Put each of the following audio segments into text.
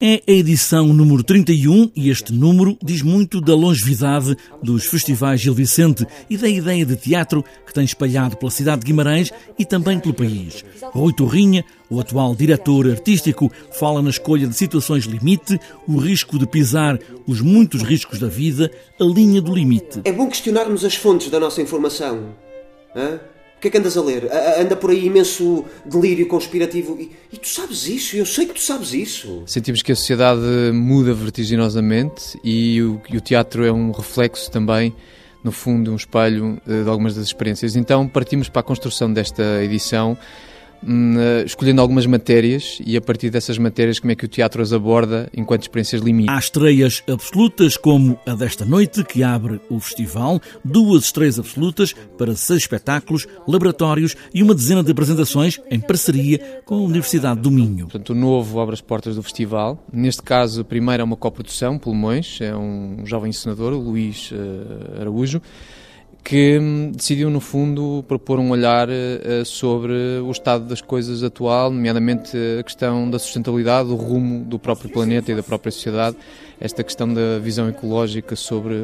É a edição número 31 e este número diz muito da longevidade dos festivais Gil Vicente e da ideia de teatro que tem espalhado pela cidade de Guimarães e também pelo país. Rui Torrinha, o atual diretor artístico, fala na escolha de situações limite, o risco de pisar os muitos riscos da vida, a linha do limite. É bom questionarmos as fontes da nossa informação. Hã? O que é que andas a ler? Anda por aí imenso delírio conspirativo. E, e, tu sabes isso, eu sei que tu sabes isso. Sentimos que a sociedade muda vertiginosamente e o, e o teatro é um reflexo também, no fundo, um espelho eh, de algumas das experiências. Então partimos para a construção desta edição escolhendo algumas matérias e a partir dessas matérias como é que o teatro as aborda enquanto experiências limite. Há estreias absolutas como a desta noite que abre o festival, duas estreias absolutas para seis espetáculos, laboratórios e uma dezena de apresentações em parceria com a Universidade do Minho. Portanto, o novo abre as portas do festival. Neste caso, a primeira é uma coprodução, Pulmões, é um jovem encenador, Luís uh, Araújo que hum, decidiu, no fundo, propor um olhar uh, sobre o estado das coisas atual, nomeadamente a questão da sustentabilidade, do rumo do próprio planeta e da própria sociedade, esta questão da visão ecológica sobre,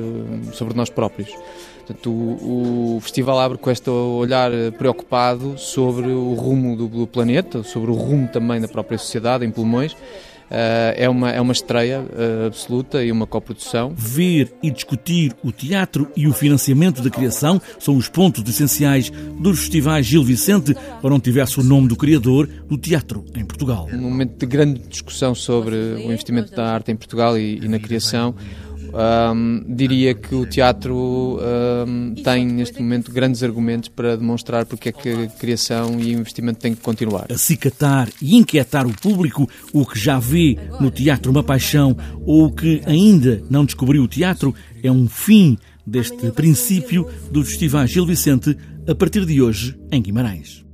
sobre nós próprios. Portanto, o, o, festival abre com este olhar preocupado sobre o rumo do, do planeta, sobre o rumo também da própria sociedade, em pulmões, é, uma, é uma estreia uh, absoluta e uma coprodução. Ver e discutir o teatro e o financiamento da criação são os pontos essenciais dos festivais Gil Vicente, para não tivesse o nome do criador do teatro em Portugal. Um momento de grande discussão sobre o investimento da arte em Portugal e, e na criação. Um, diria que o teatro um, tem neste momento grandes argumentos para demonstrar porque é que a criação e o investimento têm que continuar. Acicatar e inquietar o público, o que já vê no teatro uma paixão ou o que ainda não descobriu o teatro, é um fim deste princípio do Festival Gil Vicente a partir de hoje em Guimarães.